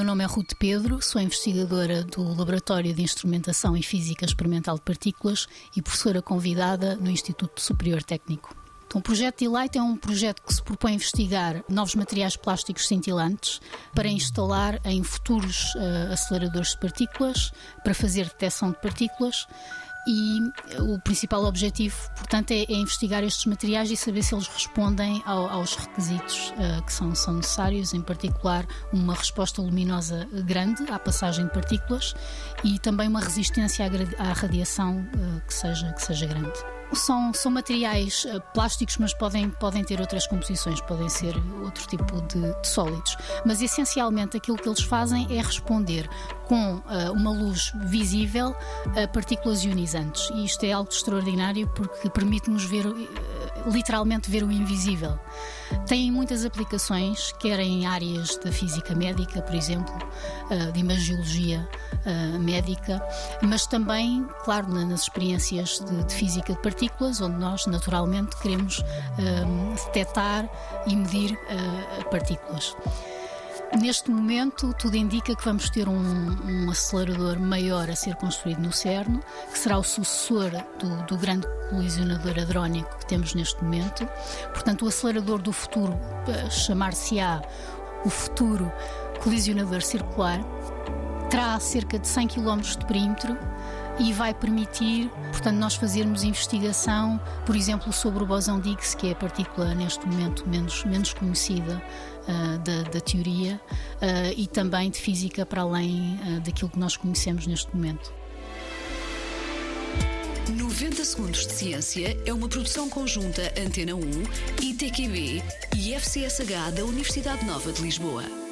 nome é Ruth Pedro, sou investigadora do Laboratório de Instrumentação e Física Experimental de Partículas e professora convidada no Instituto Superior Técnico. Então, o projeto Delight é um projeto que se propõe a investigar novos materiais plásticos cintilantes para instalar em futuros uh, aceleradores de partículas, para fazer detecção de partículas e o principal objetivo, portanto, é, é, investigar estes materiais e saber se eles respondem ao, aos requisitos uh, que são, são, necessários, em particular uma resposta luminosa grande à passagem de partículas e também uma resistência à, à radiação uh, que, seja, que seja grande. São, são materiais uh, plásticos, mas podem, podem ter outras composições, podem ser outro tipo de, de sólidos. Mas essencialmente aquilo que eles fazem é responder com uh, uma luz visível a partículas ionizantes. E isto é algo extraordinário porque permite-nos ver, uh, literalmente, ver o invisível. Tem muitas aplicações, quer em áreas da física médica, por exemplo, uh, de imagiologia médica, mas também, claro, nas experiências de, de, física de partículas, onde nós naturalmente queremos detectar e medir partículas. Neste momento, tudo indica que vamos ter um, um, acelerador maior a ser construído no CERN, que será o sucessor do, do, grande colisionador hadrónico que temos neste momento. Portanto, o acelerador do futuro eh, chamar-se-á o futuro colisionador circular, terá cerca de 100 km de perímetro e vai permitir, portanto, nós fazermos investigação, por exemplo, sobre o bosão de Higgs, que é a partícula neste momento menos, menos conhecida uh, da, da, teoria, uh, e também de física para além uh, daquilo que nós conhecemos neste momento. 90 Segundos de Ciência é uma produção conjunta Antena 1, ITQB e FCSH da Universidade Nova de Lisboa.